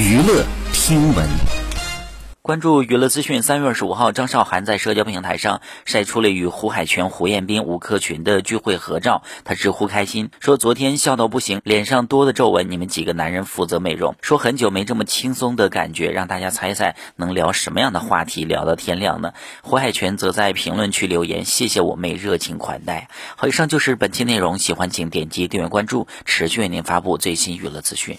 娱乐听闻，关注娱乐资讯。三月二十五号，张韶涵在社交平台上晒出了与胡海泉、胡彦斌、吴克群的聚会合照。她直呼开心，说昨天笑到不行，脸上多的皱纹。你们几个男人负责美容，说很久没这么轻松的感觉，让大家猜猜能聊什么样的话题。聊到天亮呢，胡海泉则在评论区留言：谢谢我妹热情款待。好，以上就是本期内容，喜欢请点击订阅，关注持续为您发布最新娱乐资讯。